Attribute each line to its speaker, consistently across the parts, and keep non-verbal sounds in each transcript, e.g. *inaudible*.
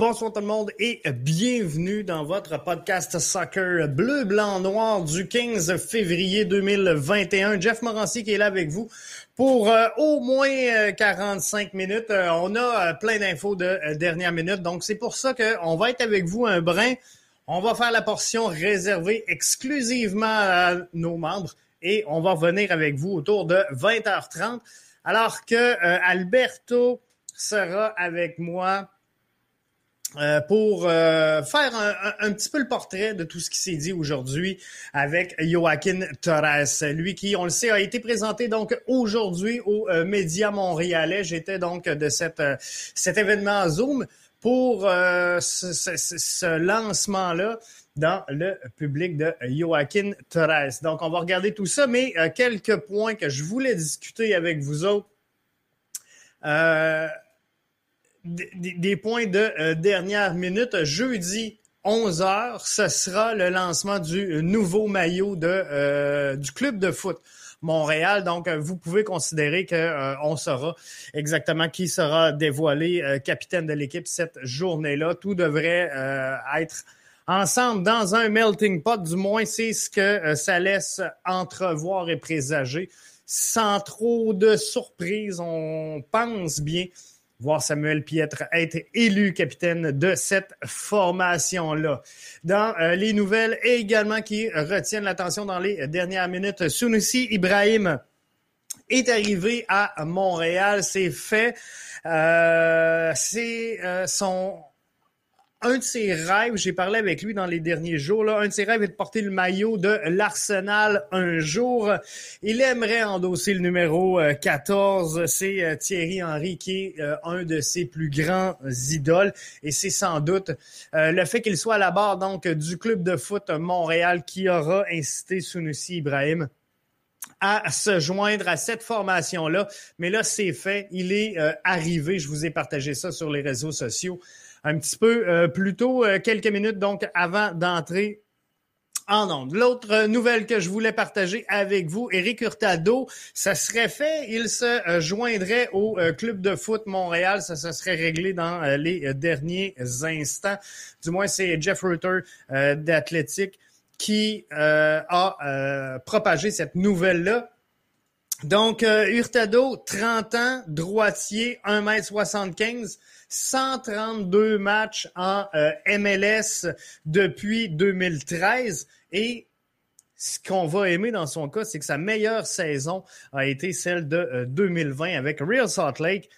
Speaker 1: Bonsoir tout le monde et bienvenue dans votre podcast soccer bleu, blanc, noir du 15 février 2021. Jeff Morancy qui est là avec vous pour euh, au moins 45 euh, minutes. Euh, on a plein d'infos de dernière minute, donc c'est pour ça qu'on va être avec vous un brin. On va faire la portion réservée exclusivement à nos membres et on va revenir avec vous autour de 20h30 alors que Alberto sera avec moi euh, pour euh, faire un, petit peu le portrait de tout ce qui s'est dit aujourd'hui avec Joaquin Torres. Lui qui, on le sait, a été présenté donc aujourd'hui aux euh, médias montréalais. J'étais donc de cette, cet événement Zoom pour ce, ce lancement-là dans le public de Joaquin Torres. Donc, on va regarder tout ça, mais quelques points que je voulais discuter avec vous autres. Euh, des, points de euh, dernière minute. Jeudi, 11 h ce sera le lancement du nouveau maillot de, euh, du club de foot. Montréal. Donc, euh, vous pouvez considérer qu'on saura exactement qui sera dévoilé capitaine de l'équipe cette journée-là. Tout devrait être ensemble dans un melting pot. Du moins, c'est ce que ça laisse entrevoir et présager. Sans trop de surprise, on pense bien voir Samuel Pietre être élu capitaine de cette formation-là. Dans euh, les nouvelles également qui retiennent l'attention dans les dernières minutes, Sunusi Ibrahim est arrivé à Montréal, c'est fait. Euh, c'est euh, son un de ses rêves, j'ai parlé avec lui dans les derniers jours, là, un de ses rêves est de porter le maillot de l'Arsenal un jour. Il aimerait endosser le numéro 14. Euh, c'est euh, Thierry Henry qui est euh, un de ses plus grands idoles et c'est sans doute le fait qu'il soit à la barre donc du club de foot Montréal qui aura incité Sunusi Ibrahim à se joindre à cette formation-là. Mais là, c'est fait. Il est arrivé. Je vous ai partagé ça sur les réseaux sociaux un petit peu euh, plus tôt, euh, quelques minutes donc avant d'entrer en ondes. L'autre euh, nouvelle que je voulais partager avec vous, Eric Hurtado, ça serait fait, il se joindrait au club de foot Montréal, ça se serait réglé dans les derniers instants. Du moins, c'est Jeff Rutter d'Athletic qui a propagé cette nouvelle-là. Donc, Hurtado, 30 ans, droitier, 1m75, 132 matchs en euh, MLS depuis 2013 et ce qu'on va aimer dans son cas, c'est que sa meilleure saison a été celle de 2020 euh, avec Real Salt Lake.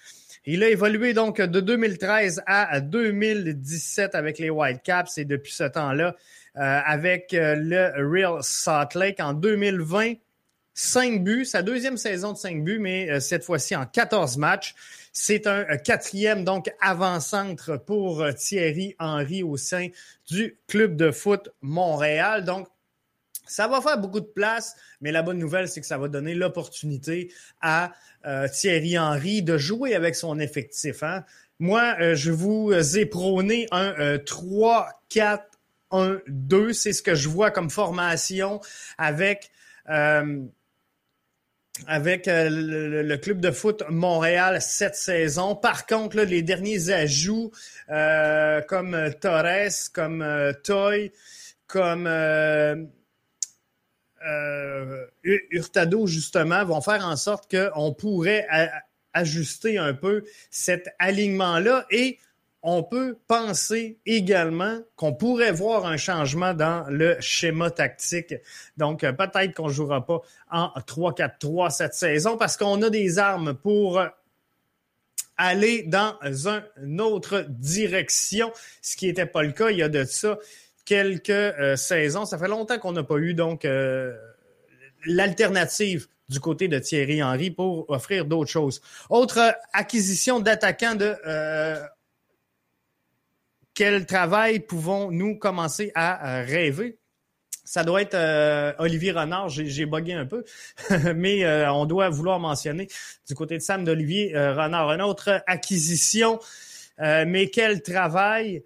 Speaker 1: Il a évolué donc de 2013 à 2017 avec les Whitecaps et depuis ce temps-là euh, avec le Real Salt Lake en 2020. 5 buts, sa deuxième saison de 5 buts, mais cette fois-ci en 14 matchs. C'est un euh, quatrième, donc, avant-centre pour euh, Thierry Henry au sein du club de foot Montréal. Donc, ça va faire beaucoup de place, mais la bonne nouvelle, c'est que ça va donner l'opportunité à euh, Thierry Henry de jouer avec son effectif. Hein. Moi, je vous ai prôné un 3-4-1-2. C'est ce que je vois comme formation avec avec euh, le, club de foot Montréal cette saison. Par contre, les derniers ajouts euh, comme Torres, comme euh, Toy, comme Hurtado, justement, vont faire en sorte qu'on pourrait ajuster un peu cet alignement-là et on peut penser également qu'on pourrait voir un changement dans le schéma tactique. Donc, euh, peut-être qu'on ne jouera pas en 3-4-3 cette saison parce qu'on a des armes pour aller dans une autre direction, ce qui n'était pas le cas il y a de ça quelques euh, saisons. Ça fait longtemps qu'on n'a pas eu donc euh, l'alternative du côté de Thierry Henry pour offrir d'autres choses. Autre acquisition d'attaquants de quel travail pouvons-nous commencer à rêver? Ça doit être euh, Olivier Renard, j'ai bugué un peu, *laughs* mais euh, on doit vouloir mentionner du côté de Sam d'Olivier euh, Renard. Une autre acquisition, mais quel travail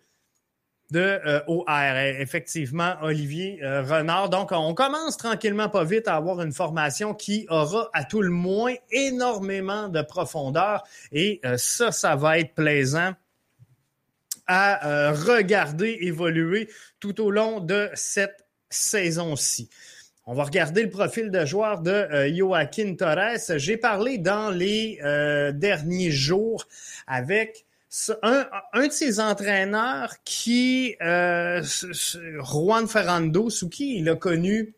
Speaker 1: de OR, effectivement, Olivier Renard. Donc, on commence tranquillement pas vite à avoir une formation qui aura à tout le moins énormément de profondeur et ça, ça va être plaisant à regarder évoluer tout au long de cette saison-ci. On va regarder le profil de joueur de euh, Joaquin Torres. J'ai parlé dans les euh, derniers jours avec un, de ses entraîneurs qui, euh, Juan Ferrando, sous qui il a connu,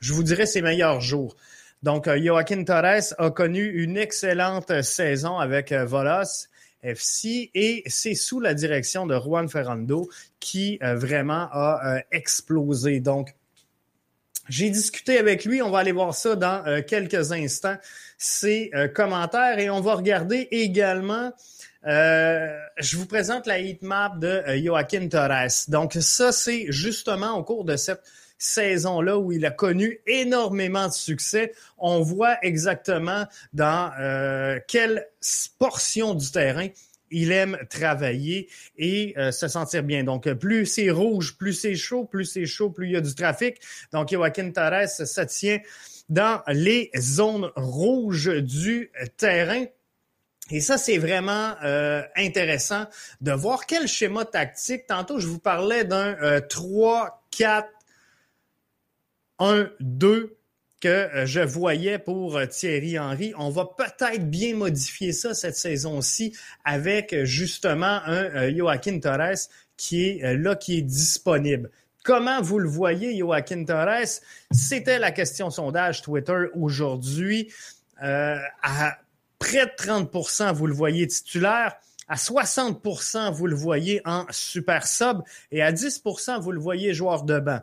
Speaker 1: je vous dirais, ses meilleurs jours. Donc, Joaquin Torres a connu une excellente saison avec Volos FC et c'est sous la direction de Juan Ferrando qui vraiment a explosé. Donc, j'ai discuté avec lui, on va aller voir ça dans euh, quelques instants, ses euh, commentaires et on va regarder également, euh, je vous présente la heatmap de Joaquin Torres. Donc ça, c'est justement au cours de cette saison-là où il a connu énormément de succès. On voit exactement dans quelle portion du terrain il aime travailler et euh, se sentir bien. Donc, plus c'est rouge, plus c'est chaud, plus c'est chaud, plus il y a du trafic. Donc, Joaquin Torres se tient dans les zones rouges du terrain. Et ça, c'est vraiment euh, intéressant de voir quel schéma tactique. Tantôt, je vous parlais d'un 3, 4, 1, 2 que euh, je voyais pour euh, Thierry Henry. On va peut-être bien modifier ça cette saison-ci avec euh, justement un Joaquin Torres qui est là, qui est disponible. Comment vous le voyez, Joaquin Torres? C'était la question sondage Twitter aujourd'hui. à près de 30% vous le voyez titulaire. À 60% vous le voyez en super sub et à 10% vous le voyez joueur de banc.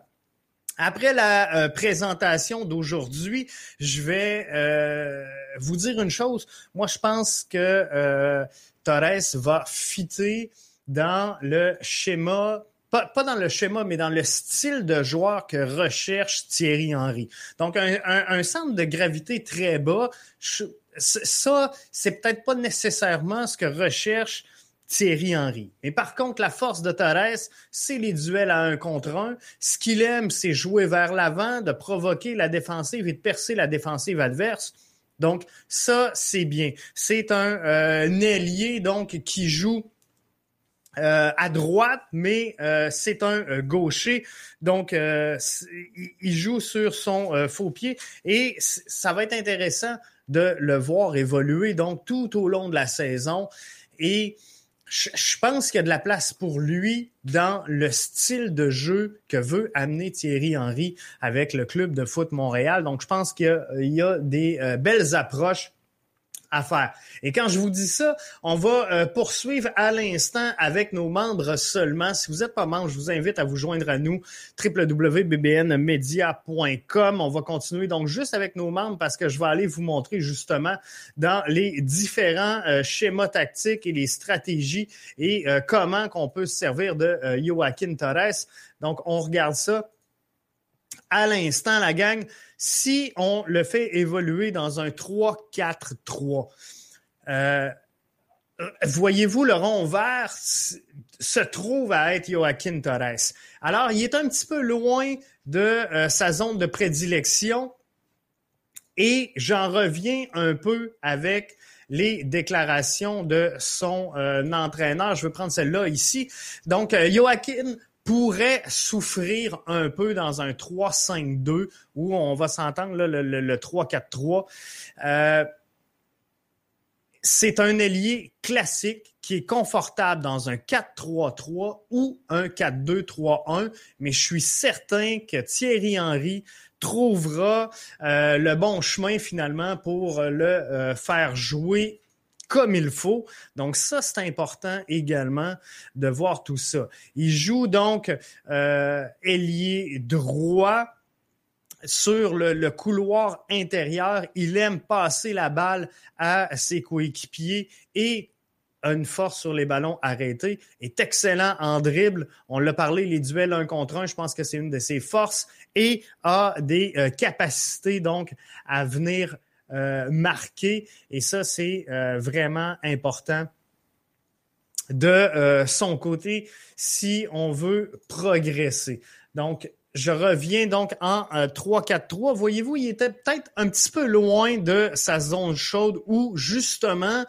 Speaker 1: Après la euh, présentation d'aujourd'hui, je vais euh, vous dire une chose. Moi, je pense que euh, Torres va fitter dans le schéma pas, dans le schéma, mais dans le style de joueur que recherche Thierry Henry. Donc, un, centre de gravité très bas, ça, c'est peut-être pas nécessairement ce que recherche Thierry Henry. Mais par contre, la force de Torres, c'est les duels à un contre un. Ce qu'il aime, c'est jouer vers l'avant, de provoquer la défensive et de percer la défensive adverse. Donc, ça, c'est bien. C'est un, euh, ailier, donc, qui joue euh, à droite, mais euh, c'est un gaucher. Donc, il joue sur son faux pied et ça va être intéressant de le voir évoluer donc tout au long de la saison. Et je, pense qu'il y a de la place pour lui dans le style de jeu que veut amener Thierry Henry avec le club de foot Montréal. Donc, je pense qu'il y, a des euh, belles approches à faire. Et quand je vous dis ça, on va euh, poursuivre à l'instant avec nos membres seulement. Si vous n'êtes pas membre, je vous invite à vous joindre à nous, www.bbnmedia.com. On va continuer donc juste avec nos membres parce que je vais aller vous montrer justement dans les différents euh, schémas tactiques et les stratégies et euh, comment qu'on peut se servir de Joaquin Torres. Donc, on regarde ça à l'instant, la gang si on le fait évoluer dans un 3-4-3, euh, voyez-vous, le rond vert se trouve à être Joaquin Torres. Alors, il est un petit peu loin de euh, sa zone de prédilection et j'en reviens un peu avec les déclarations de son euh, entraîneur. Je vais prendre celle-là ici. Donc, Joaquin pourrait souffrir un peu dans un 3-5-2 où on va s'entendre le, le, 3-4-3. Euh, c'est un ailier classique qui est confortable dans un 4-3-3 ou un 4-2-3-1, mais je suis certain que Thierry Henry trouvera euh, le bon chemin finalement pour le euh, faire jouer comme il faut. Donc ça, c'est important également de voir tout ça. Il joue donc euh, ailier droit sur le, couloir intérieur. Il aime passer la balle à ses coéquipiers et a une force sur les ballons arrêtés, est excellent en dribble. On l'a parlé, les duels un contre un, je pense que c'est une de ses forces et a des euh, capacités donc à venir euh, marqué. Et ça, c'est euh, vraiment important de euh, son côté si on veut progresser. Donc, je reviens donc en 3-4-3. Euh, Voyez-vous, il était peut-être un petit peu loin de sa zone chaude où justement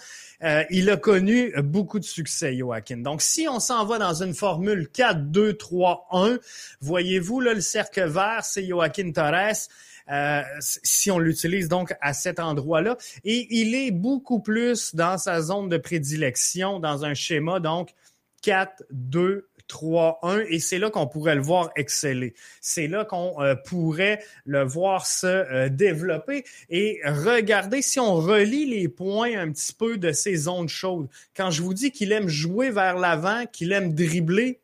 Speaker 1: il a connu beaucoup de succès, Joaquin. Donc, si on s'en va dans une formule 4-2-3-1, voyez-vous, là, le cercle vert, c'est Joaquin Torres. Euh, si on l'utilise donc à cet endroit-là. Et il est beaucoup plus dans sa zone de prédilection, dans un schéma donc 4, 2, 3-1 et c'est là qu'on pourrait le voir exceller. C'est là qu'on euh, pourrait le voir se euh, développer et regardez si on relie les points un petit peu de ces zones chaudes. Quand je vous dis qu'il aime jouer vers l'avant, qu'il aime dribbler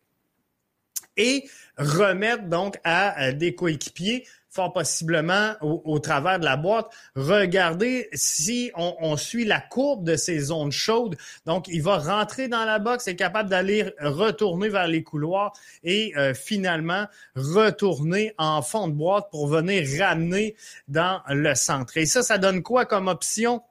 Speaker 1: et remettre donc à des coéquipiers fort possiblement au, travers de la boîte. Regardez si on, suit la courbe de ces zones chaudes. Donc, il va rentrer dans la boxe, est capable d'aller retourner vers les couloirs et euh, finalement retourner en fond de boîte pour venir ramener dans le centre. Et ça, ça donne quoi comme option?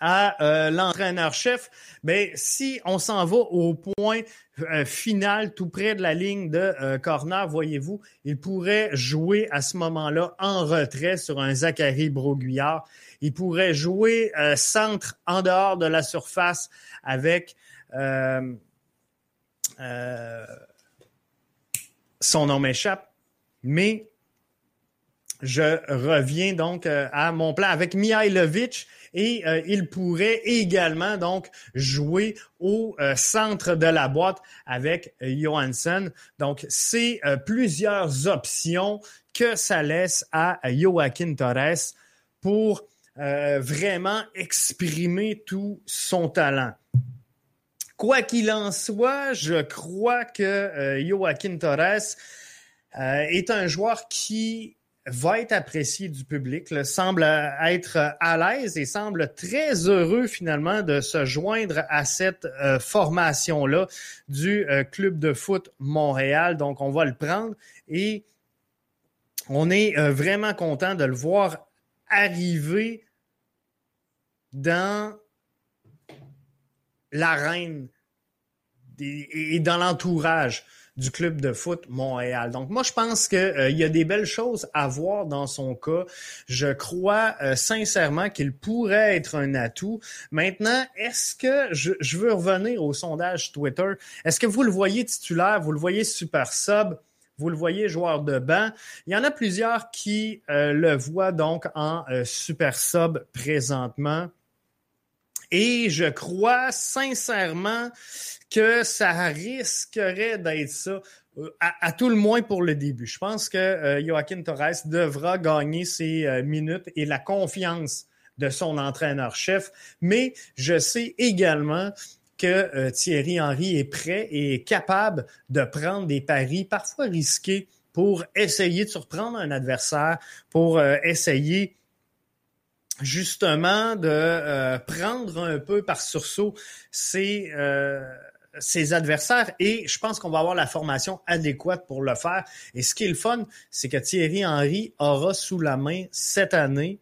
Speaker 1: à euh, l'entraîneur-chef, ben si on s'en va au point euh, final, tout près de la ligne de euh, corner, voyez-vous, il pourrait jouer à ce moment-là en retrait sur un Zachary Broguillard. Il pourrait jouer centre en dehors de la surface avec son nom m'échappe, mais je reviens donc à mon plan avec Mihailovic et euh, il pourrait également donc jouer au euh, centre de la boîte avec euh, Johansson. Donc, c'est plusieurs options que ça laisse à Joaquin Torres pour vraiment exprimer tout son talent. Quoi qu'il en soit, je crois que Joaquin Torres est un joueur qui va être apprécié du public, semble être à l'aise et semble très heureux finalement de se joindre à cette euh, formation-là du euh, Club de foot Montréal. Donc, on va le prendre et on est euh, vraiment content de le voir arriver dans l'arène et dans l'entourage du club de foot Montréal. Donc moi, je pense qu'il euh, y a des belles choses à voir dans son cas. Je crois euh, sincèrement qu'il pourrait être un atout. Maintenant, est-ce que je, veux revenir au sondage Twitter? Est-ce que vous le voyez titulaire? Vous le voyez super sub? Vous le voyez, joueur de banc? Il y en a plusieurs qui euh, le voient donc en super sub présentement. Et je crois sincèrement que ça risquerait d'être ça, euh, à, tout le moins pour le début. Je pense que euh, Joaquin Torres devra gagner ses euh, minutes et la confiance de son entraîneur-chef, mais je sais également que Thierry Henry est prêt et capable de prendre des paris parfois risqués pour essayer de surprendre un adversaire, pour essayer justement de prendre un peu par sursaut ses, ses adversaires et je pense qu'on va avoir la formation adéquate pour le faire. Et ce qui est le fun, c'est que Thierry Henry aura sous la main cette année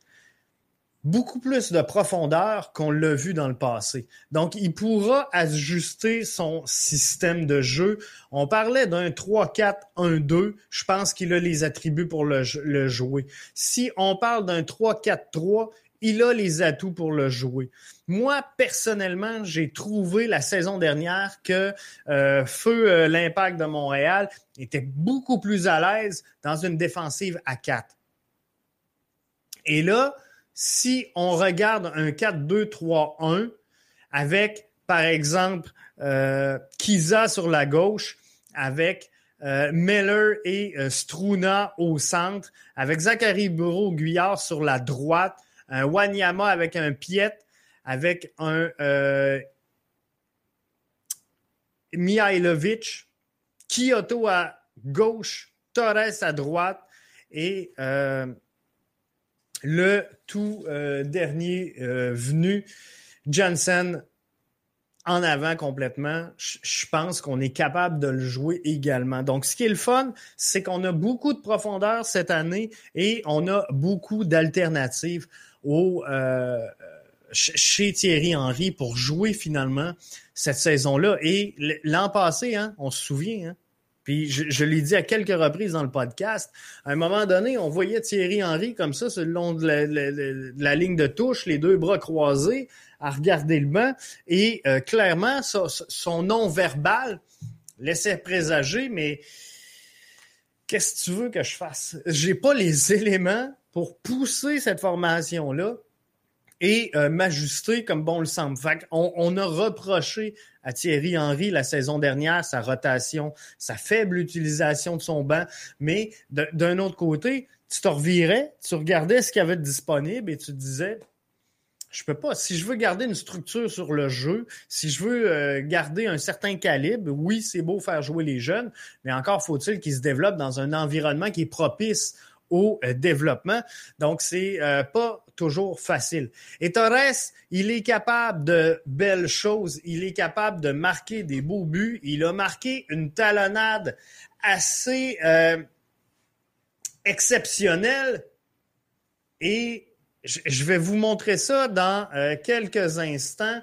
Speaker 1: beaucoup plus de profondeur qu'on l'a vu dans le passé. Donc, il pourra ajuster son système de jeu. On parlait d'un 3-4-1-2. Je pense qu'il a les attributs pour le, le jouer. Si on parle d'un 3-4-3, il a les atouts pour le jouer. Moi, personnellement, j'ai trouvé la saison dernière que euh, Feu euh, l'Impact de Montréal était beaucoup plus à l'aise dans une défensive à 4. Et là, si on regarde un 4-2-3-1 avec, par exemple, euh, Kiza sur la gauche, avec Miller et Struna au centre, avec Zachary Bureau-Guyard sur la droite, un Wanyama avec un Piet, avec un euh, Mihailovic, Kyoto à gauche, Torres à droite et euh, le tout euh, dernier venu, Johnson en avant complètement, je pense qu'on est capable de le jouer également. Donc, ce qui est le fun, c'est qu'on a beaucoup de profondeur cette année et on a beaucoup d'alternatives au, euh, chez Thierry Henry pour jouer finalement cette saison-là. Et l'an passé, hein, on se souvient, hein, Puis je, l'ai dit à quelques reprises dans le podcast. À un moment donné, on voyait Thierry Henry comme ça, sur le long la, ligne de touche, les deux bras croisés, à regarder le banc. Et euh, clairement, son non-verbal laissait présager, mais qu'est-ce que tu veux que je fasse? J'ai pas les *laughs* éléments pour pousser cette formation-là et euh, m'ajuster comme bon le semble. On, a reproché à Thierry Henry la saison dernière sa rotation, sa faible utilisation de son banc, mais d'un autre côté, tu te revirais, tu regardais ce qu'il y avait de disponible et tu te disais je peux pas. Si je veux garder une structure sur le jeu, si je veux euh, garder un certain calibre, oui, c'est beau faire jouer les jeunes, mais encore faut-il qu'ils se développent dans un environnement qui est propice au euh, développement. Donc, c'est euh, pas toujours facile. Et Torres, il est capable de belles choses. Il est capable de marquer des beaux buts. Il a marqué une talonnade assez euh, exceptionnelle. Et je vais vous montrer ça dans quelques instants.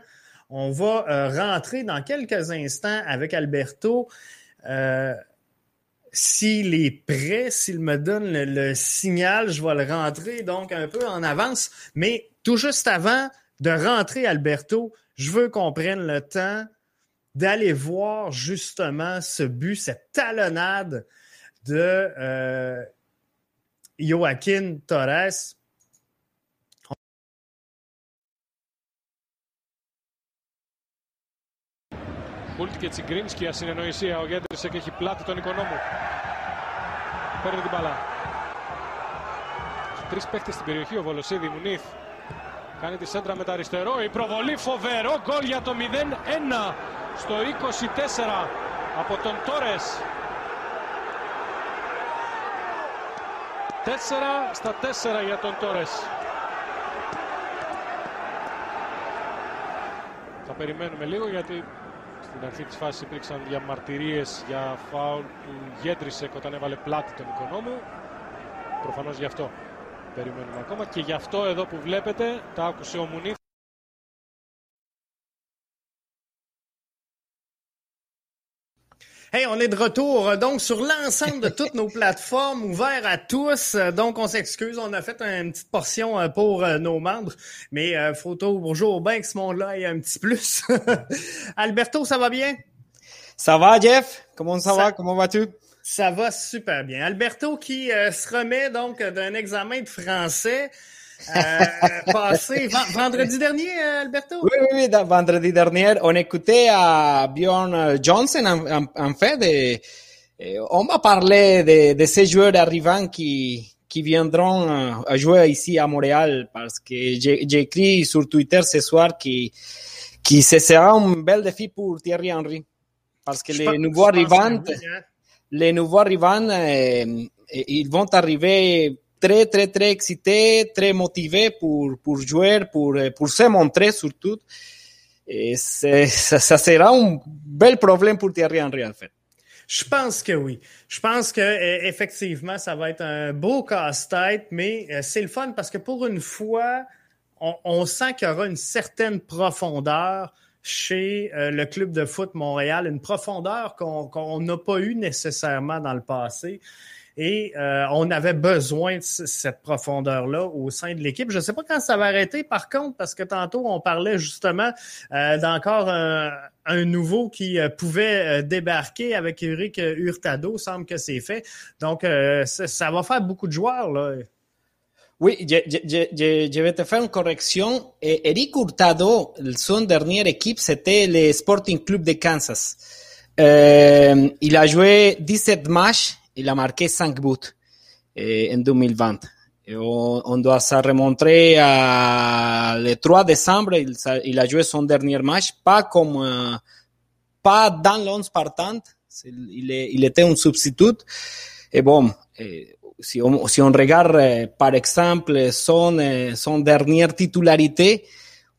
Speaker 1: On va rentrer dans quelques instants avec Alberto. S'il est prêt, s'il me donne le, signal, je vais le rentrer donc un peu en avance. Mais tout juste avant de rentrer, Alberto, je veux qu'on prenne le temps d'aller voir justement ce but, cette talonnade de euh, Joaquin Torres.
Speaker 2: Χούλτ και Τσιγκρίνσκι ασυνεννοησία. Ο Γέντρισεκ έχει πλάτη τον οικονόμο. Παίρνει την μπαλά. Τρεις παίχτες στην περιοχή. Ο Βολοσίδη Μουνίθ κάνει τη σέντρα με τα αριστερό. Η προβολή φοβερό γκολ για το 0-1 στο 24 από τον Τόρες. 4 στα 4 για τον Τόρες. Θα περιμένουμε λίγο γιατί Στην αρχή της φάσης υπήρξαν διαμαρτυρίες για φάουλ του Γέντρισεκ όταν έβαλε πλάτη τον οικονόμου. Προφανώς γι' αυτό περιμένουμε ακόμα και γι' αυτό εδώ που βλέπετε τα άκουσε ο Μουνίθ.
Speaker 1: Hey, on est de retour donc sur l'ensemble de toutes nos plateformes ouvertes à tous. Donc, on s'excuse, on a fait une petite portion euh, pour euh, nos membres, mais euh, faut toujours bien que ce monde-là ait un petit plus. *laughs* Alberto, ça va bien?
Speaker 3: Ça va, Jeff? Comment ça, va? Comment vas-tu?
Speaker 1: Ça va super bien. Alberto qui se remet donc d'un examen de français. Euh, passé vendredi dernier, euh, Alberto?
Speaker 3: Oui, oui, oui, vendredi dernier, on écoutait à Bjorn Johnson, en, en, fait, de, on va parler de, de, ces joueurs arrivants qui, qui viendront euh, à jouer ici à Montréal, parce que j'ai écrit sur Twitter ce soir qui, qui ce sera un bel défi pour Thierry Henry, parce que les nouveaux arrivants, hein. les nouveaux arrivants, euh, ils vont arriver très, très, très excité, très motivé pour, jouer, pour, pour se montrer surtout. Et ça, sera un bel problème pour Thierry Henry, en fait.
Speaker 1: Je pense que oui. Je pense que e, effectivement, ça va être un beau casse-tête, mais euh, c'est le fun parce que pour une fois, on, on sent qu'il y aura une certaine profondeur chez euh, le club de foot Montréal, une profondeur qu'on n'a pas eu nécessairement dans le passé. Et euh, on avait besoin de cette profondeur-là au sein de l'équipe. Je ne sais pas quand ça va arrêter, par contre, parce que tantôt, on parlait justement euh, d'encore un, nouveau qui euh, pouvait débarquer avec Eric Hurtado. semble que c'est fait. Donc, ça, va faire beaucoup de joueurs. Là.
Speaker 3: Oui, je, je, je, vais te faire une correction. Eric Hurtado, son dernière équipe, c'était le Sporting Club de Kansas. il a joué 17 matchs il a marqué 5 buts eh, en 2020. Et on, on, doit se remontrer à le 3 décembre, il, il, a joué son dernier match, pas comme, pas dans l'11 partant, il, est, il, était un substitut. Et bon, eh, si, on, regarde eh, par exemple son, eh, son dernière titularité,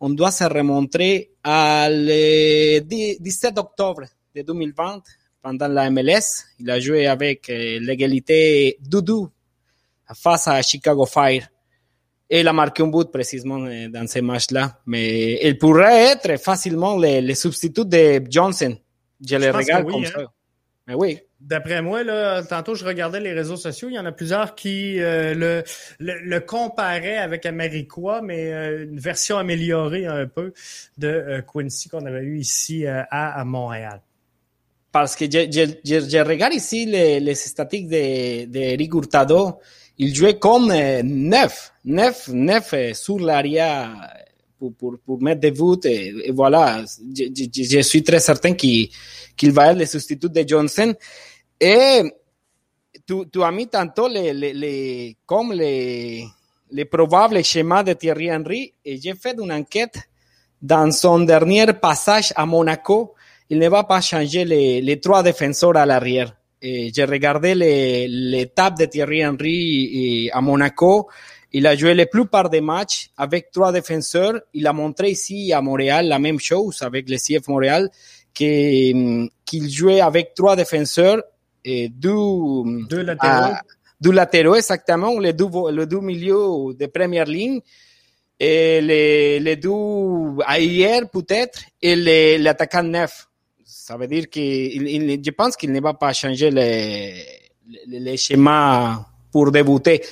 Speaker 3: on doit se remontrer à le 17 octobre de 2020 pendant la MLS. Il a joué avec euh, l'égalité Doudou face à Chicago Fire. Et il a marqué un but précisément euh, dans ces matchs-là. Mais il pourrait être facilement le, le substitut de Johnson. Je le regarde comme hein. ça. Mais oui.
Speaker 1: D'après moi, là, tantôt je regardais les réseaux sociaux, il y en a plusieurs qui euh, le, le, comparaient avec Americois, mais euh, une version améliorée un peu de euh, Quincy qu'on avait eu ici à, à, Montréal.
Speaker 3: Parce que je, regarde ici les, les statistiques de, de Eric Hurtado. Il jouait comme neuf, neuf, neuf sur l'arrière pour, mettre des buts. Et, et voilà, je, suis très certain qu'il va être le substitut de Johnson. Et tu, tu as mis tantôt les, comme les, les probables schémas de Thierry Henry et j'ai fait une enquête dans son dernier passage à Monaco. Il ne va pas changer les, les trois défenseurs à l'arrière. J'ai regardé l'étape de Thierry Henry à Monaco. Il a joué la plupart des matchs avec trois défenseurs. Il a montré ici à Montréal la même chose avec le CF Montréal qu'il jouait avec trois défenseurs et deux,
Speaker 1: deux latéraux.
Speaker 3: deux latéraux, exactement, les deux, les deux milieux de première ligne, et les, les deux hier peut-être, et l'attaquant neuf. Ça veut dire que je pense qu'il ne va pas changer les, les, les schémas pour débuter.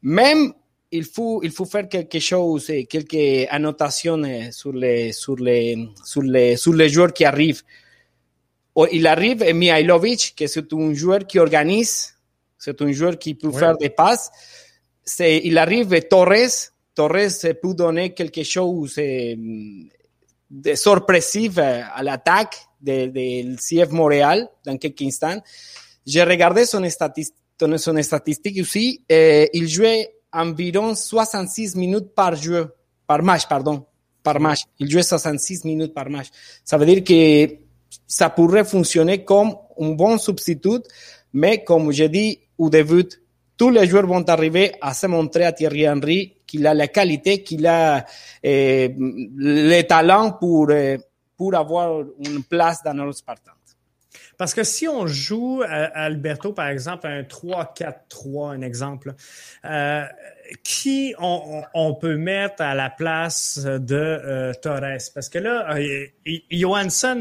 Speaker 3: Même il faut, il faut faire quelque chose, quelques annotations sur les, sur les, sur les, sur les joueurs qui arrivent il arrive Mihailovic, que c'est un joueur qui organise, c'est un joueur qui peut faire des passes. il arrive Torres, Torres peut donner quelque chose eh, de sorpressif à l'attaque del de, CF Montréal quelques instants. J'ai regardé son, statistique, son statistique aussi. Eh, il jouait environ 66 minutes par jeu, par match, pardon, par match. Il jouait 66 minutes par match. Ça veut dire que ça pourrait fonctionner comme un bon substitut, mais comme je dis au début, tous les joueurs vont arriver à se montrer à Thierry Henry qu'il a la qualité, qu'il a eh, le talent pour, eh, pour avoir une place dans nos Spartans.
Speaker 1: Parce que si on joue à Alberto, par exemple, un 3-4-3, un exemple, euh, qui on, peut mettre à la place de euh, Torres? Parce que là, euh, Johansson,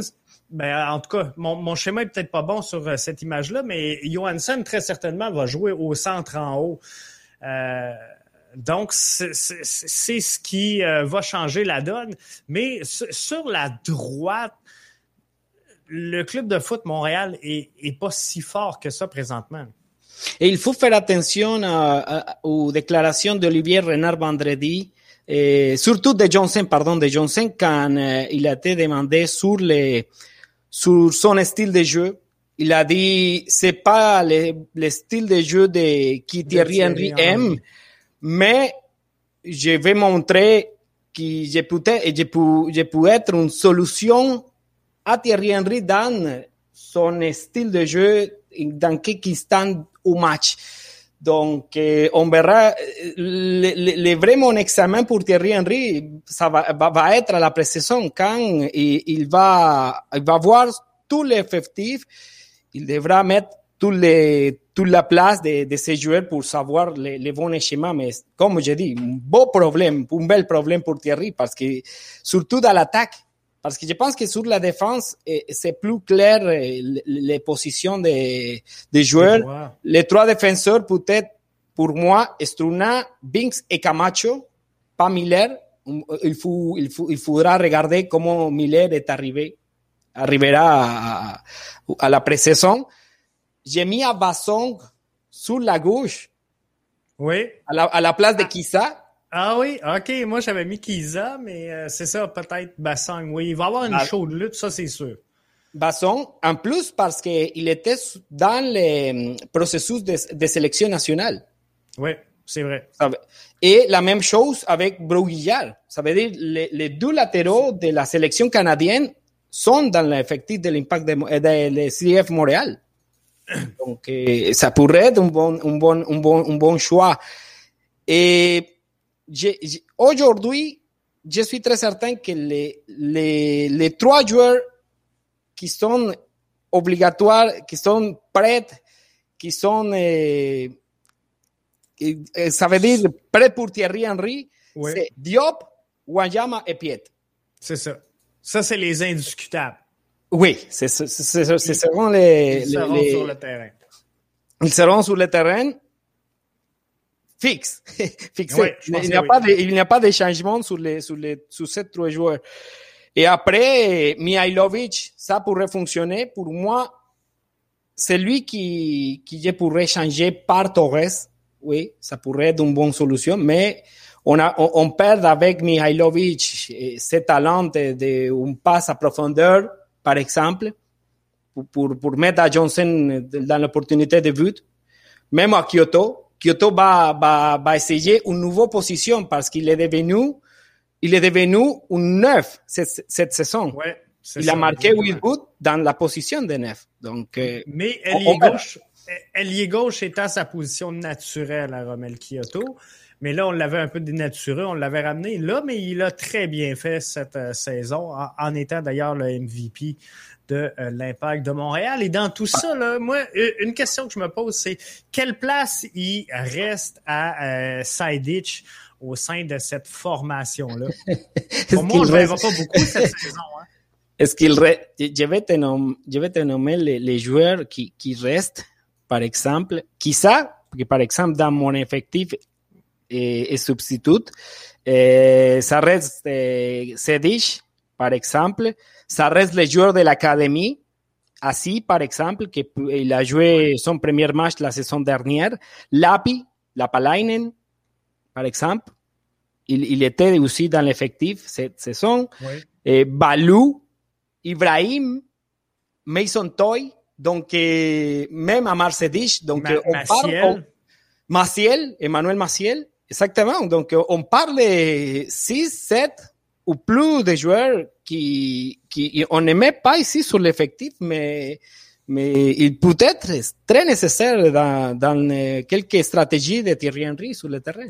Speaker 1: ben, en tout cas, mon, mon schéma est peut-être pas bon sur euh, cette image-là, mais Johansson, très certainement, va jouer au centre en haut. Euh, donc, c'est ce qui euh, va changer la donne. Mais sur la droite, le club de foot Montréal est, est pas si fort que ça présentement.
Speaker 3: Et il faut faire attention aux déclarations d'Olivier Renard Vendredi, et surtout de Johnson, pardon, de Johnson, quand il a été demandé sur les, sur son style de jeu. Il a dit, c'est pas le, le, style de jeu de qui Thierry Henry aime, mais je vais montrer que je peux, être une solution à Thierry Henry dans son style de jeu, dans quelques instants au match. Donc, eh, on verra. Le, le, le, vraiment examen pour Thierry Henry, ça va, va, être à la pré-saison quand il, va, il va voir tout l'effectif. Il devra mettre tout les, toute la place de, de ces joueurs pour savoir les, les bons schémas. Mais comme je dis, un beau problème, un bel problème pour Thierry parce que surtout dans l'attaque, parce que je pense que sur la défense, eh, c'est plus clair eh, les positions des, des joueurs. Les trois défenseurs, peut-être, pour moi, Struna, Binks et Camacho, pas Miller. Il, faut, il, faut, il faudra regarder comment Miller est arrivé, arrivera à, à la pré-saison. J'ai mis à Bassong sur la gauche.
Speaker 1: Oui.
Speaker 3: À la, à la place de Kissa.
Speaker 1: Ah oui, ok. Moi, j'avais mis Kiza, mais euh, c'est ça, peut-être Bassong. Oui, il va avoir une ah. chaude lutte, ça, c'est sûr.
Speaker 3: Basson, en plus parce qu'il était dans le processus de, de sélection nationale.
Speaker 1: Oui, c'est vrai.
Speaker 3: Et la même chose avec Broguillard. Ça veut dire les, les deux latéraux de la sélection canadienne sont dans l'effectif de l'impact de, de, de, CF Montréal. *clears throat* Donc, ça pourrait être un bon, un bon, un bon, un bon choix. Et aujourd'hui, je suis très certain que les, les, les trois joueurs qui sont obligatoires, qui sont prêts, qui sont, eh, eh, ça veut dire prêts pour Thierry Henry, c'est Diop, Wanyama et Piet.
Speaker 1: C'est ça. Ça, c'est les indiscutables.
Speaker 3: Oui, c'est seront les,
Speaker 1: ils seront sur le terrain.
Speaker 3: Ils seront sur le terrain fixe. *laughs* Fixé. il n'y a, pas de, il n'y a pas de changement sur, les, sur, les, sur ces trois joueurs. Et après, Mihailovic, ça pourrait fonctionner. Pour moi, c'est lui qui, qui je pourrais changer par Torres. Oui, ça pourrait être une bonne solution, mais on, a, on, perd avec Mihailovic ce talent de, de passe à profondeur, par exemple, pour, pour, pour mettre à Johnson dans l'opportunité de but. Même à Kyoto, Kyoto va, va, va essayer une nouvelle position parce qu'il est devenu, il est devenu un neuf cette, cette saison.
Speaker 1: Ouais,
Speaker 3: il a marqué Wood dans la position de neuf. Donc,
Speaker 1: euh, Mais ailier gauche, ailier gauche étant sa position naturelle à Romel Kyoto. Mais là, on l'avait un peu dénaturé, on l'avait ramené là, mais il a très bien fait cette euh, saison, en, en étant d'ailleurs le MVP de euh, l'impact de Montréal. Et dans tout ça, là, moi, une question que je me pose, c'est quelle place il reste à euh, Sidich au sein de cette formation-là? *laughs* Pour moi, je ne reste... pas beaucoup cette saison. Hein.
Speaker 3: Est-ce qu'il reste? Je vais te nommer, je vais te nommer les, les joueurs qui, qui restent, par exemple, qui ça, que par exemple, dans mon effectif et substitut, eh, ça reste eh, Sedich, par exemple, reste le joueur de l'académie. Así, par exemple, qu'il a joué son premier match la saison dernière. Lapi, Lapalainen, par exemple, il, il était aussi dans l'effectif cette saison. Oui. Et Balou, Ibrahim, Mason Toy, donc eh, même à Marcedich, donc Ma on
Speaker 1: Maciel.
Speaker 3: parle, on, Maciel, Emmanuel Maciel, exactement. Donc on parle de 6, 7 ou plus de joueurs qui, qui on n'aimait pas ici sur l'effectif, mais, mais il peut être très nécessaire dans, dans euh, quelques stratégies de Thierry Henry sur le terrain.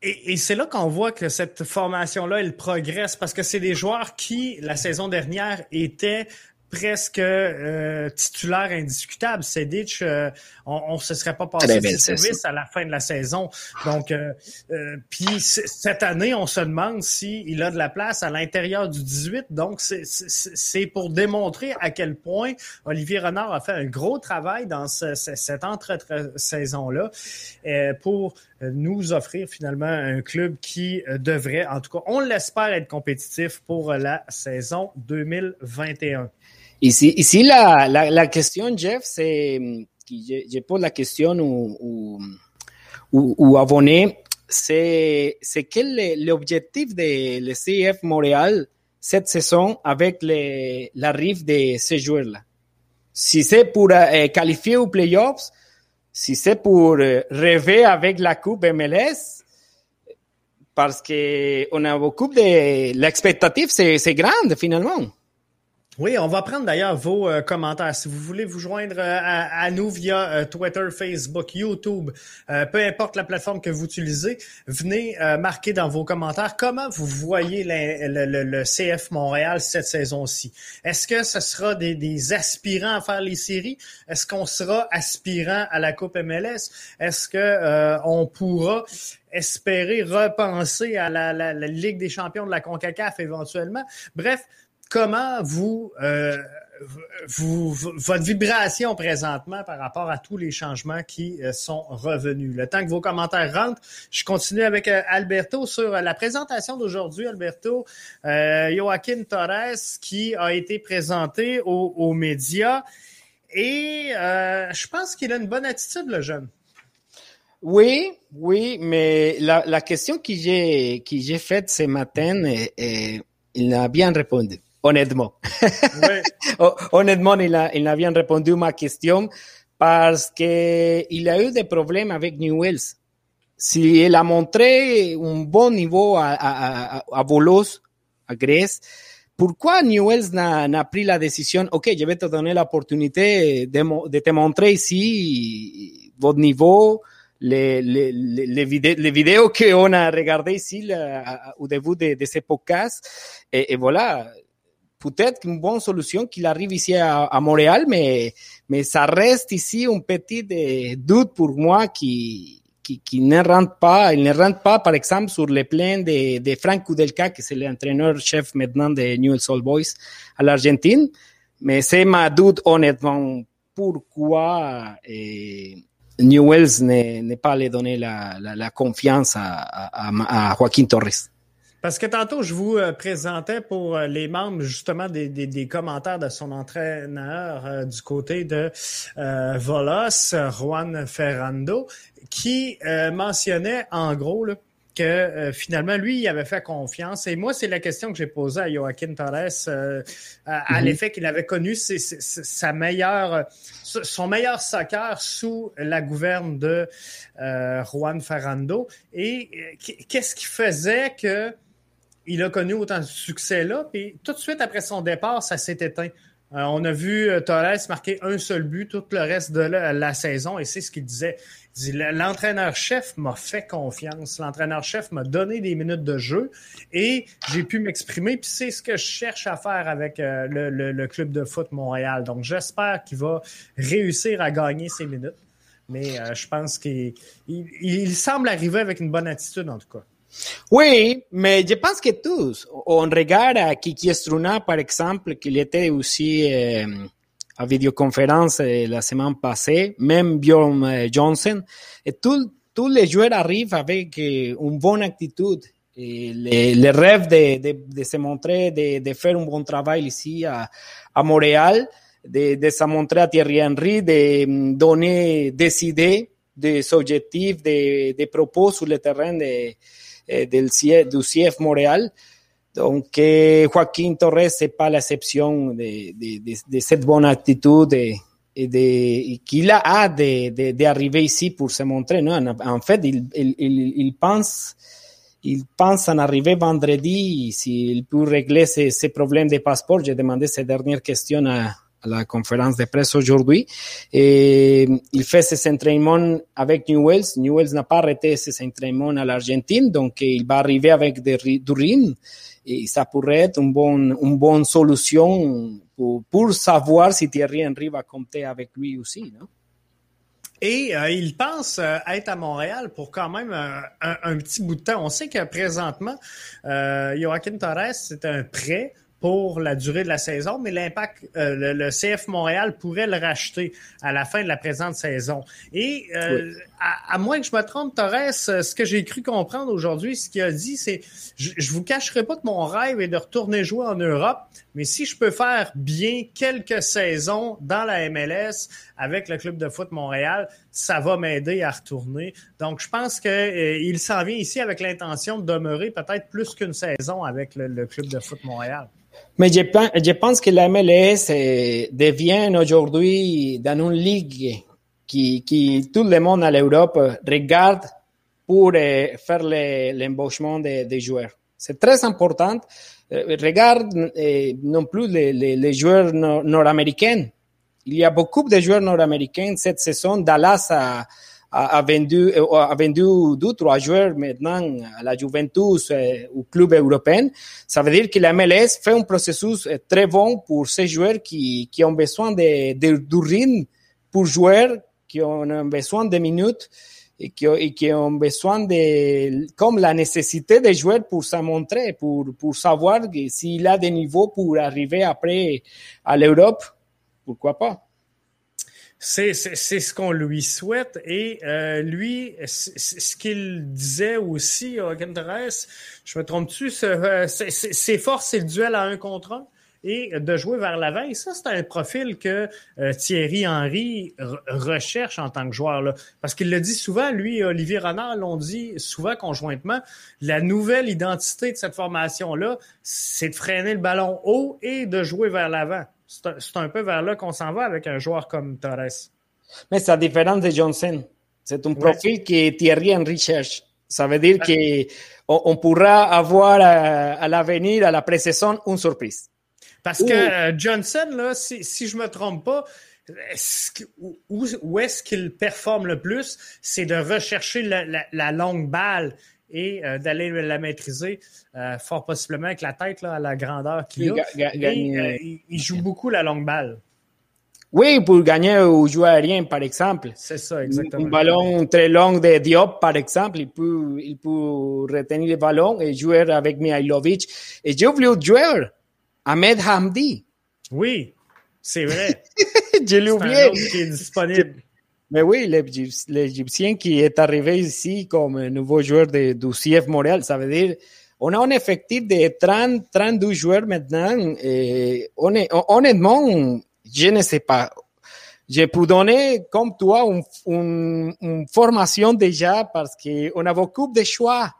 Speaker 1: Et, et c'est là qu'on voit que cette formation-là, elle progresse parce que c'est des joueurs qui, la saison dernière, étaient presque euh, titulaire indiscutable. Sedic, euh, on ne se serait pas passé de service à la fin de la saison. Donc, euh, euh puis cette année, on se demande s'il a de la place à l'intérieur du 18. Donc, c'est pour démontrer à quel point Olivier Renard a fait un gros travail dans ce, cette entre-saison-là euh, pour nous offrir finalement un club qui devrait, en tout cas, on l'espère être compétitif pour la saison 2021.
Speaker 3: Ici, la, question, Jeff, c'est je, pose la question ou, ou, c'est quel est l'objectif de le CF Montréal cette saison avec l'arrivée de ces joueurs-là? Si c'est pour euh, qualifier aux playoffs, si c'est pour euh, rêver avec la Coupe MLS, parce que on a beaucoup de l'expectative, c'est grande finalement.
Speaker 1: Oui, on va prendre d'ailleurs vos euh, commentaires. Si vous voulez vous joindre euh, à, nous via euh, Twitter, Facebook, YouTube, peu importe la plateforme que vous utilisez, venez marquer dans vos commentaires comment vous voyez le, CF Montréal cette saison-ci. Est-ce que ce sera des, aspirants à faire les séries? Est-ce qu'on sera aspirant à la Coupe MLS? Est-ce que on pourra espérer repenser à la Ligue des champions de la CONCACAF éventuellement? Bref, comment vous, euh, vous, votre vibration présentement par rapport à tous les changements qui euh, sont revenus? Le temps que vos commentaires rentrent, je continue avec euh, Alberto sur la présentation d'aujourd'hui. Alberto, euh, Joaquin Torres qui a été présenté aux, médias et je pense qu'il a une bonne attitude, le jeune.
Speaker 3: Oui, oui, mais la, question que j'ai faite ce matin, il a bien répondu honnêtement. *laughs* Honnêtement, il a, il bien répondu à ma question parce qu'il a eu des problèmes avec Newells. Si il a montré un bon niveau à, à, à, à Volos, à Grèce, pourquoi Newells n'a pris la décision, OK, je vais te donner l'opportunité de, de, te montrer ici votre niveau, les, les, les, les, vidéos, les vidéos qu'on a regardées ici là, au début de, de ce podcast. Et, et voilà, peut-être une bonne solution qu'il arrive ici à, Montréal, mais, mais ça reste ici un petit euh, doute pour moi qui, qui, qui, ne rentre pas, il ne pas, par exemple, sur le plan de, de Frank Kudelka, qui est l'entraîneur-chef maintenant de New Soul Boys à l'Argentine. mais c'est ma doute honnêtement pourquoi Newells n'est pas allé donner la, la, la confiance à, à, à Joaquin Torres.
Speaker 1: Parce que tantôt, je vous euh, présentais pour euh, les membres justement des, des, des commentaires de son entraîneur euh, du côté de euh, Volos, Juan Ferrando, qui mentionnait en gros là, que finalement, lui, il avait fait confiance. Et moi, c'est la question que j'ai posée à Joaquin Torres à, à mm-hmm. l'effet qu'il avait connu c'est, sa meilleure, son meilleur soccer sous la gouverne de Juan Ferrando. Et qu'est-ce qui faisait que il a connu autant de succès-là. Puis tout de suite après son départ, ça s'est éteint. Euh, on a vu euh, Torres marquer un seul but tout le reste de la, saison et c'est ce qu'il disait. L'entraîneur-chef m'a fait confiance. L'entraîneur-chef m'a donné des minutes de jeu et j'ai pu m'exprimer. Puis c'est ce que je cherche à faire avec euh, le, club de foot Montréal. Donc j'espère qu'il va réussir à gagner ses minutes. Mais je pense qu'il semble arriver avec une bonne attitude en tout cas.
Speaker 3: Oui, mais je pense que tous. On regarde à Kiki Struna, par exemple, qu'il était aussi euh, à vidéoconférence euh, la semaine passée, même Bjorn euh, Johnson. Et tous les joueurs arrivent avec une bonne attitude. Et le, rêve de, de, de, se montrer, de, faire un bon travail ici à, à Montréal, de, de se montrer à Thierry Henry, de mm, donner des idées, des objectifs, des, des propos sur le terrain de, eh, del, du CIEF Montréal. Donc, eh, Joaquín Torres, c'est pas l'exception de, de, cette bonne attitude et, qu'il a d'arriver ici pour se montrer. En, fait, il, pense, il pense en arriver vendredi s'il peut régler ses, ses problèmes de passeport. J'ai demandé ces dernières questions à, la conférence de presse aujourd'hui. Et il fait ses entraînements avec Newells. Newells n'a pas arrêté ses entraînements à l'Argentine, donc il va arriver avec des, du rythme et ça pourrait être une bonne, solution pour, savoir si Thierry Henry va compter avec lui aussi.
Speaker 1: Et euh, il pense euh, être à Montréal pour quand même euh, un, un, petit bout de temps. On sait que présentement, Joaquin Torres, c'est un prêt pour la durée de la saison, mais l'impact, euh, le, CF Montréal pourrait le racheter à la fin de la présente saison. Et euh, à, moins que je me trompe, Torres, euh, ce que j'ai cru comprendre aujourd'hui, ce qu'il a dit, c'est je, je vous cacherai pas que mon rêve est de retourner jouer en Europe, mais si je peux faire bien quelques saisons dans la MLS avec le club de foot Montréal, ça va m'aider à retourner. Donc, je pense que il s'en vient ici avec l'intention de demeurer peut-être plus qu'une saison avec le club de foot Montréal.
Speaker 3: Mais je, je pense que la MLS eh, devient aujourd'hui dans une ligue qui, tout le monde à l'Europe regarde pour eh, faire l'embauchement des de joueurs. C'est très important. Eh, regarde non plus les, joueurs nord-américains. Il y a beaucoup de joueurs nord-américains cette saison. Dallas a, vendu, a vendu deux, joueurs maintenant à la Juventus, euh, au club européen. Ça veut dire que la MLS fait un processus euh, très bon pour ces joueurs qui, qui ont besoin de, de, pour jouer, qui ont besoin de minutes et qui, ont besoin de, comme la nécessité de jouer pour se montrer, pour, pour savoir s'il a des niveaux pour arriver après à l'Europe. Pourquoi pas?
Speaker 1: C'est ce qu'on lui souhaite. Et euh, lui, ce qu'il disait aussi, Hogan je me trompe-tu, euh, ses forces, c'est le duel à un contre un? Et de jouer vers l'avant. Et ça, c'est un profil que euh, Thierry Henry recherche en tant que joueur. Là. Parce qu'il le dit souvent, lui et Olivier Renard l'ont dit souvent conjointement, la nouvelle identité de cette formation-là, c'est de freiner le ballon haut et de jouer vers l'avant c'est un, peu vers là qu'on s'en va avec un joueur comme Torres.
Speaker 3: Mais c'est la différence de Johnson. C'est un profil ouais. que Thierry Henry cherche. Ça veut dire qu'on on pourra avoir à, à l'avenir, à la pré-saison, une surprise.
Speaker 1: Parce que euh, Johnson, là, si, si je me trompe pas, où, où est-ce qu'il performe le plus? C'est de rechercher la, la, la, longue balle et euh, d'aller la maîtriser euh, fort possiblement avec la tête là, à la grandeur qu'il a. Et, euh, il joue beaucoup la longue balle.
Speaker 3: Oui, pour gagner au jeu aérien, par exemple.
Speaker 1: C'est ça, exactement.
Speaker 3: Un ballon très long de Diop, par exemple, il peut, il peut retenir le ballon et jouer avec Mihailovic. Et j'ai oublié joueur, Ahmed Hamdi.
Speaker 1: Oui. C'est vrai. *laughs*
Speaker 3: Je l'ai oublié.
Speaker 1: qui est disponible.
Speaker 3: Mais oui, l'Égyptien qui est arrivé ici comme nouveau joueur de, du CF Montréal, ça veut dire on a un effectif de 30, 32 joueurs maintenant. Et honnêtement, je ne sais pas. Je peux donner, comme toi, une, une formation déjà parce qu'on a beaucoup de choix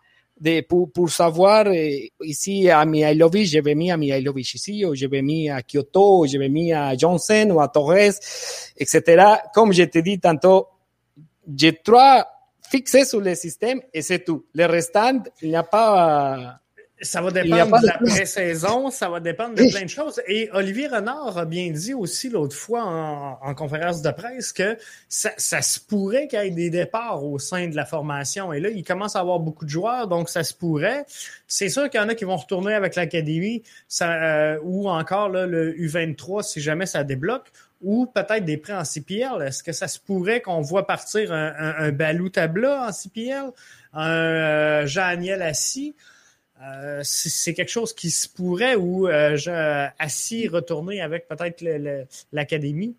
Speaker 3: de, pour, pour savoir eh, ici à Mihailovic, je vais mis à Mihailovic ici, ou je vais mis à Kyoto, ou je vais mis à Johnson ou à Torres, etc. Comme je te dis tantôt, j'ai trois fixés sur le système et c'est tout. Le restant, il n'y a pas
Speaker 1: ça va dépendre de la pré-saison, ça va dépendre de plein de choses. Et Olivier Renard a bien dit aussi l'autre fois en, conférence de presse que ça, se pourrait qu'il y ait des départs au sein de la formation. Et là, il commence à avoir beaucoup de joueurs, donc ça se pourrait. C'est sûr qu'il y en a qui vont retourner avec l'Académie euh, ou encore là, le U23 si jamais ça débloque ou peut-être des prêts en CPL. Est-ce que ça se pourrait qu'on voit partir un, un, Balou Tabla en CPL, un euh, Jean-Aniel Assis? Euh, c'est quelque chose qui se pourrait ou euh, assis retourner avec peut-être l'académie?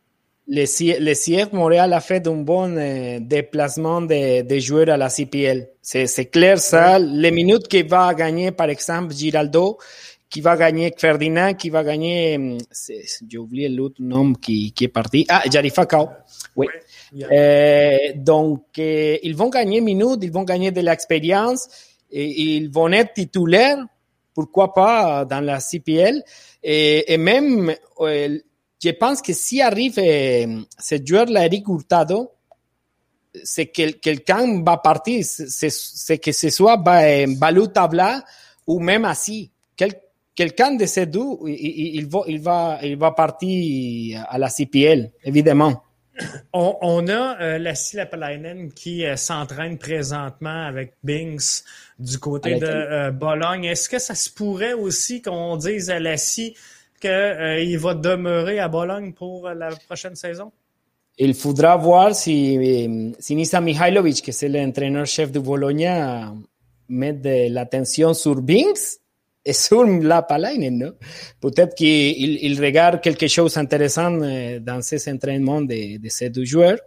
Speaker 3: Le, CF Montréal a fait un bon euh, déplacement des joueurs à la CPL. C'est clair ça. Les minutes qu'il va gagner, par exemple, Giraldo, qui va gagner Ferdinand, qui va gagner, j'ai oublié l'autre nom qui, qui, est parti. Ah, Jarifakao. Oui. donc, ils vont gagner minutes, ils vont gagner de l'expérience et, ils vont être titulaires, pourquoi pas dans la CPL. Et, et même, euh, je pense que si arrive euh, ce joueur-là, Eric Hurtado, c'est que quelqu'un va partir, c'est que ce soit Balou Tabla ou même assis. Quel, quelqu'un de ces deux, il, va, il, va, il va partir à la CPL, évidemment.
Speaker 1: On, on a euh, Lassie Lapalainen qui euh, s'entraîne présentement avec Binks du côté de euh, Bologne. Est-ce que ça se pourrait aussi qu'on dise à Lassie qu'il euh, va demeurer à Bologne pour la prochaine saison?
Speaker 3: Il faudra voir si, si Nisa Mihailovic, que c'est l'entraîneur-chef de Bologna, met de l'attention sur Binks sur la Palainen, non? Peut-être qu'il il regarde quelque chose d'intéressant euh, dans ces entraînements de, de ces deux joueurs.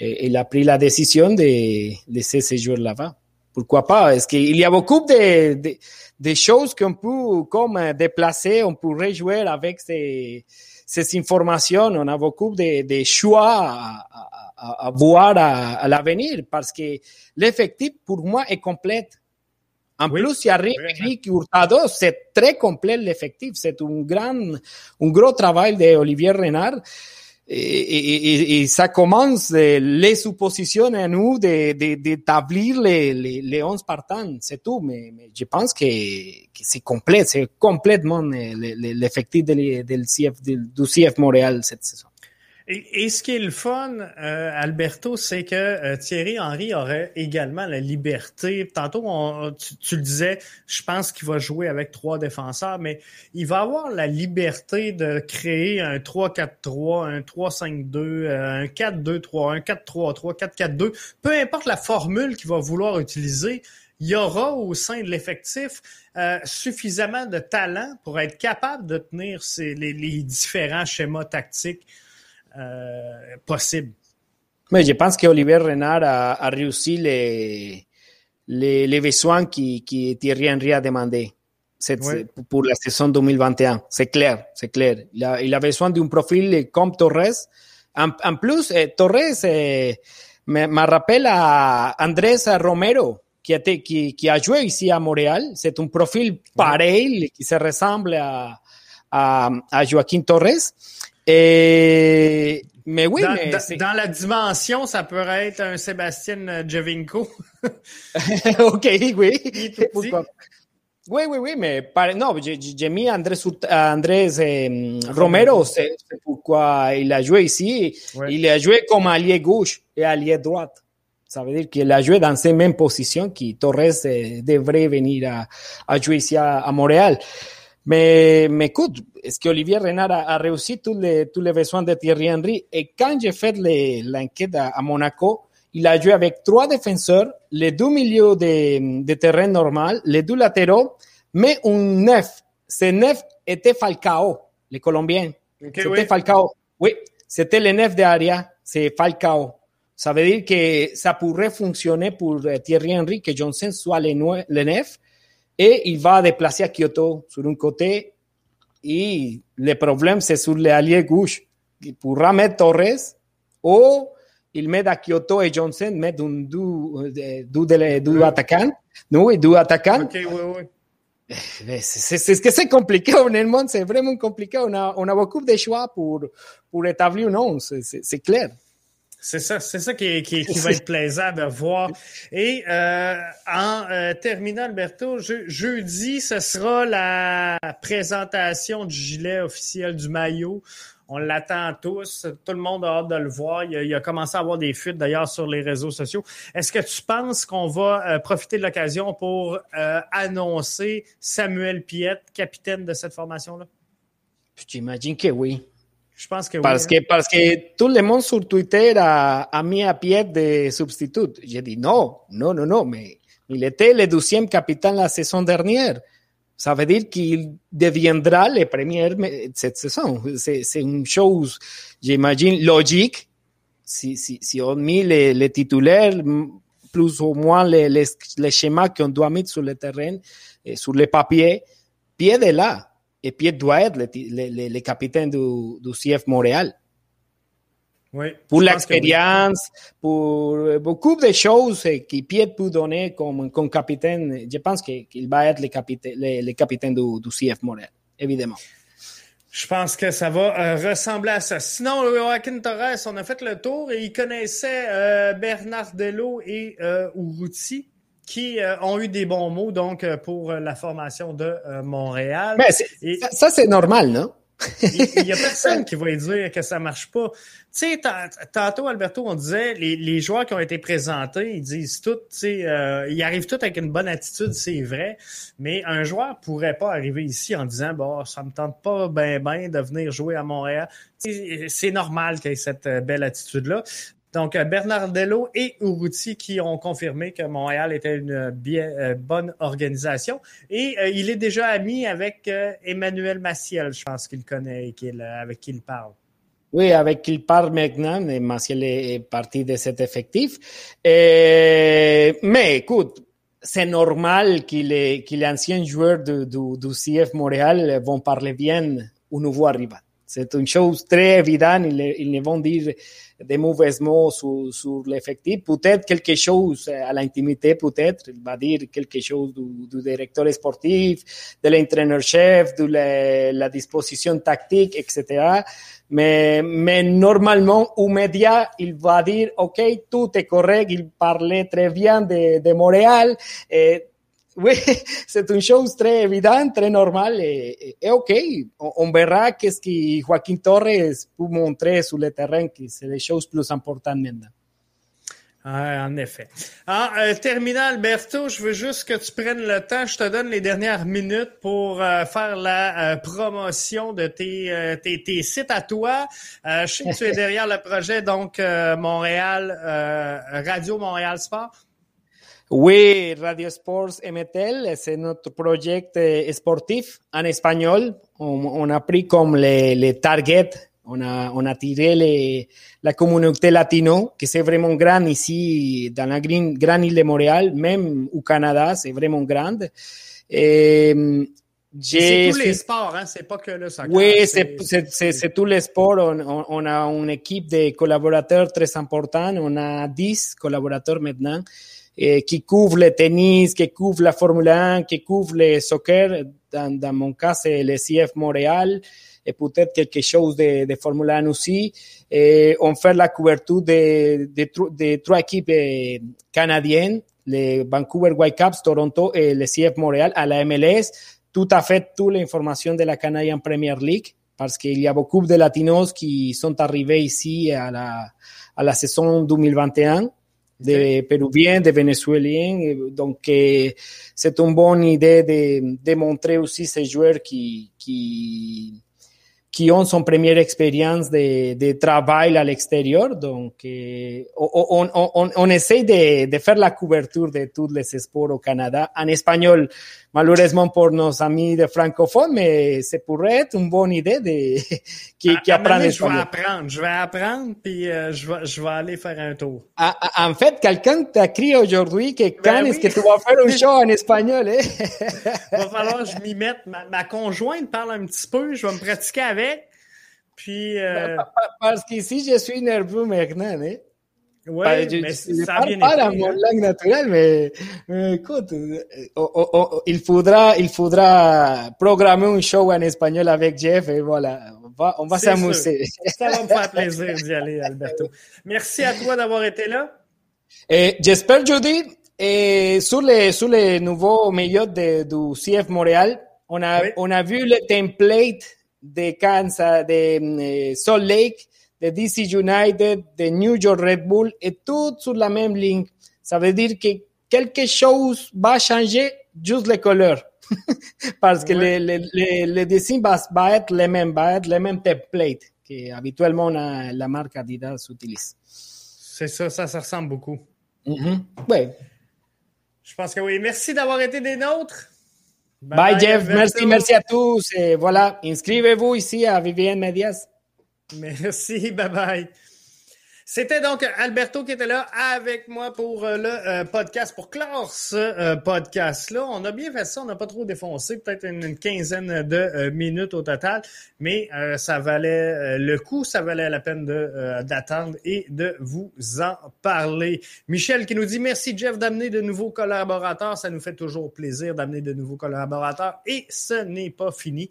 Speaker 3: Et il a pris la décision de laisser ces joueurs là-bas. Pourquoi pas? Est-ce qu'il y a beaucoup de, de, de choses qu'on peut comme déplacer, on pourrait jouer avec ces, ces informations? On a beaucoup de, de choix à, à, à voir à, à l'avenir parce que l'effectif, pour moi, est complète. En plus, il arrive Eric Hurtado, c'est très complet l'effectif. C'est un grand, un gros travail d'Olivier Renard. Et, et, ça commence les suppositions à nous d'établir de, de, les, les, les 11 partants, c'est tout. Mais, mais, je pense que, que c'est complet, c'est complètement l'effectif de, du CF Montréal cette saison.
Speaker 1: Et, ce qui est le fun, euh, Alberto, c'est que euh, Thierry Henry aurait également la liberté. Tantôt, tu, le disais, je pense qu'il va jouer avec trois défenseurs, mais il va avoir la liberté de créer un 3-4-3, un 3-5-2, euh, un 4-2-3, un 4-3-3, 4-4-2. Peu importe la formule qu'il va vouloir utiliser, il y aura au sein de l'effectif suffisamment de talent pour être capable de tenir ces, les différents schémas tactiques euh, possible.
Speaker 3: Mais je pense que Olivier Renard a, a réussi les, les, les, besoins qui, qui Thierry Henry a demandé cette, ouais. pour la saison 2021. C'est clair, c'est clair. Il a, il a besoin d'un profil comme Torres. En, en plus, eh, Torres eh, me, me rappelle à Andrés Romero, qui a, qui, qui a joué ici à Montréal. C'est un profil pareil, qui se ressemble à, à, à Joaquín Torres. Et, mais oui,
Speaker 1: dans,
Speaker 3: mais
Speaker 1: dans, dans, la dimension, ça pourrait être un Sébastien Jovinko. *laughs*
Speaker 3: ok, oui. Oui, oui, oui, mais par, non, j'ai mis Andrés, Andrés eh, Romero, c'est pourquoi il a joué ici. Ouais. Il a joué comme allié gauche et allié droite. Ça veut dire qu'il a joué dans ces mêmes positions que Torres eh, devrait venir à, à jouer ici à, à Montréal. Mais, mais écoute, est-ce que Olivier Renard a, a réussi tous les, tous les besoins de Thierry Henry? Et quand j'ai fait l'enquête à, à, Monaco, il a joué avec trois défenseurs, les deux milieux de, de terrain normal, les deux latéraux, mais un neuf. Ce neuf était Falcao, le Colombien. c'était oui. Falcao. Oui, c'était le neuf de Aria, c'est Falcao. Ça veut dire que ça pourrait fonctionner pour euh, Thierry Henry, que Johnson soit le, le neuf, et il va déplacer à Kyoto sur un côté, et le problème, c'est sur l'allié gauche. Il pourra mettre Torres, ou il met à Kyoto et Johnson met un deux, deux, deux, deux attaquants, non, deux attaquants.
Speaker 1: Okay, oui, oui.
Speaker 3: C'est que c'est compliqué, *laughs* honnêtement, c'est vraiment compliqué. On a, on a beaucoup de choix pour, pour établir un 11, c'est clair.
Speaker 1: C'est ça, c'est ça qui, qui, qui va être plaisant de voir. Et euh, en euh, terminant, Alberto, je, jeudi, ce sera la présentation du gilet officiel du maillot. On l'attend tous. Tout le monde a hâte de le voir. Il a, il a commencé à avoir des fuites d'ailleurs sur les réseaux sociaux. Est-ce que tu penses qu'on va euh, profiter de l'occasion pour euh, annoncer Samuel Piette, capitaine de cette formation-là?
Speaker 3: J'imagine que oui.
Speaker 1: Je pense que
Speaker 3: parce
Speaker 1: oui.
Speaker 3: Que, parce que tout le monde sur Twitter a, a mis à Piette de substitut. J'ai dit non, non, non, non, mais il était le deuxième capitaine la saison dernière. Ça veut dire qu'il deviendra le premier cette saison. C'est une chose, j'imagine, logique. Si, si, si on met les, les titulaires, plus ou moins les, les, les schémas qu'on doit mettre sur le terrain, et sur les papiers, Pied est là. Et doit être le, le, le capitaine du, du CF Montréal.
Speaker 1: Oui,
Speaker 3: pour l'expérience, oui. pour beaucoup de choses que Piet peut donner comme, comme capitaine, je pense qu'il qu va être le capitaine, le, capitaine du, du, CF Montréal, évidemment.
Speaker 1: Je pense que ça va euh, ressembler à ça. Sinon, Joaquin Torres, on a fait le tour et il connaissait euh, Bernard Delot et euh, Urruti qui euh, ont eu des bons mots donc pour la formation de euh, Montréal.
Speaker 3: Mais et... ça, ça c'est normal, non?
Speaker 1: Il n'y a *laughs* personne qui va dire que ça marche pas. Tu sais, tantôt, Alberto, on disait, les, les, joueurs qui ont été présentés, ils disent tout, tu sais, euh, ils arrivent tous avec une bonne attitude, c'est vrai, mais un joueur pourrait pas arriver ici en disant, bon, ça me tente pas ben ben de venir jouer à Montréal. C'est normal qu'il y ait cette belle attitude-là. Donc, Bernardello et Urruti qui ont confirmé que Montréal était une euh, bonne organisation. Et euh, il est déjà ami avec euh, Emmanuel Maciel, je pense qu'il connaît et qu'il, avec qui il parle.
Speaker 3: Oui, avec qui il parle maintenant. Maciel est parti de cet effectif. Mais écoute, c'est normal que les, que les anciens joueurs du, du, du CF Montréal vont parler bien au nouveau arrivant. C'est une chose très évidente. Ils, ne vont dire des mauvais mots sur, sur l'effectif. Peut-être quelque chose à l'intimité, peut-être. Il va dire quelque chose du, du directeur sportif, de l'entraîneur-chef, de la, disposition tactique, etc. Mais, mais normalement, aux médias, il va dire, OK, tout est correct. Il parlait très bien de, de Montréal. *laughs* oui, c'est une chose très évidente, très normale et, et OK. On, on verra qu'est-ce que Joaquin Torres peut montrer sur le terrain, qui c'est les choses plus importantes maintenant.
Speaker 1: Ah, en effet. En euh, terminant, Alberto, je veux juste que tu prennes le temps. Je te donne les dernières minutes pour euh, faire la euh, promotion de tes, tes, tes, sites à toi. je sais que tu es *laughs* derrière le projet, donc Montréal, Radio Montréal Sport.
Speaker 3: Oui, Radio Sports MTL, c'est notre projet sportif en espagnol. On, on a pris comme les, les targets, on a, on a tiré les, la communauté latino, que c'est vraiment grand ici, dans la grande, grande île de Montréal, même au Canada, c'est vraiment grande. Et,
Speaker 1: c'est tous les sports, hein? c'est pas que le soccer.
Speaker 3: Oui, c'est tous les sports. On, on, on, a une équipe de collaborateurs très importante. On a 10 collaborateurs maintenant eh, qui couvre le tennis, qui couvre la Formule 1, qui couvre le soccer. Dans, dans mon cas, c'est le CF Montréal et peut-être quelque chose de, de Formule 1 aussi. Et on fait la couverture de, de, de trois équipes canadiennes, les Vancouver Whitecaps, Toronto et le CF Montréal à la MLS. Tout à fait toute l'information de la Canadian Premier League parce qu'il y a beaucoup de latinos qui sont arrivés ici à la, à la saison 2021 de Péruviens, de Vénézuéliens. Donc, eh, c'est une bonne idée de, de montrer aussi ces joueurs qui, qui, qui ont son première expérience de, de travail à l'extérieur. Donc, eh, on, on, on, on, essaie de, de, faire la couverture de tous les sports au Canada en espagnol, malheureusement pour nos amis de francophones, mais c'est pourrait être une bonne idée de, *laughs* qui, qui apprennent
Speaker 1: Je vais apprendre, je vais apprendre, puis euh, je, vais, je vais aller faire un tour.
Speaker 3: Ah, ah, en fait, quelqu'un t'a écrit aujourd'hui que quand ben est-ce que tu vas faire un *laughs* show en espagnol, eh?
Speaker 1: va falloir que je m'y mette. Ma, ma conjointe parle un petit peu, je vais me pratiquer avec. Puis. Euh...
Speaker 3: Parce qu'ici, je suis nerveux maintenant, hein?
Speaker 1: Oui, mais je, ça
Speaker 3: parle pas dans mon hein? langue naturelle, mais, mais écoute, oh, oh, oh, il faudra, il faudra programmer un show en espagnol avec Jeff et voilà, on va, on va s'amuser.
Speaker 1: Ça va me faire plaisir d'y aller, Alberto. Merci à toi d'avoir été là.
Speaker 3: J'espère, Judy, et sur les, sur les nouveaux meilleurs du CF Montréal, on a, oui. on a vu le template de Kansas, de eh, Salt Lake, de DC United, de New York Red Bull, et tout sur la même ligne. Ça veut dire que quelque chose va changer, juste les couleurs. *laughs* Parce que ouais. les, dessins va, va, être les mêmes, va être les mêmes templates que habituellement la, la marque Adidas utilise.
Speaker 1: C'est ça, ça, ça ressemble beaucoup.
Speaker 3: Mm -hmm. Oui.
Speaker 1: Je pense que oui. Merci d'avoir été des nôtres.
Speaker 3: Bye, Jeff. Merci, merci à tous. Et voilà, inscrivez-vous ici à Vivienne Medias. *laughs*
Speaker 1: Merci, bye bye. C'était donc Alberto qui était là avec moi pour le euh, podcast, pour clore ce euh, podcast-là. On a bien fait ça, on n'a pas trop défoncé, peut-être une, quinzaine de euh, minutes au total, mais ça valait le coup, ça valait la peine d'attendre et de vous en parler. Michel qui nous dit merci Jeff d'amener de nouveaux collaborateurs, ça nous fait toujours plaisir d'amener de nouveaux collaborateurs et ce n'est pas fini.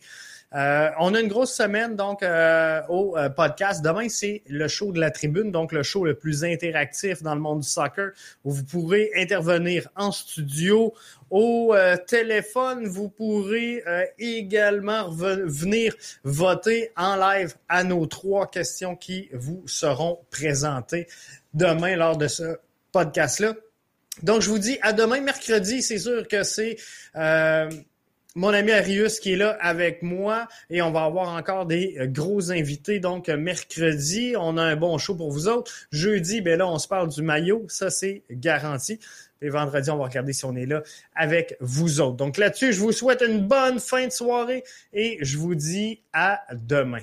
Speaker 1: Euh, on a une grosse semaine donc euh, au euh, podcast. Demain, c'est le show de la tribune, donc le show le plus interactif dans le monde du soccer, où vous pourrez intervenir en studio, au téléphone. Vous pourrez également venir voter en live à nos trois questions qui vous seront présentées demain lors de ce podcast-là. Donc, je vous dis à demain, mercredi. C'est sûr que c'est mon ami Arius qui est là avec moi et on va avoir encore des euh, gros invités. Donc, euh, mercredi, on a un bon show pour vous autres. Jeudi, ben là, on se parle du maillot. Ça, c'est garanti. Et vendredi, on va regarder si on est là avec vous autres. Donc là-dessus, je vous souhaite une bonne fin de soirée et je vous dis à demain.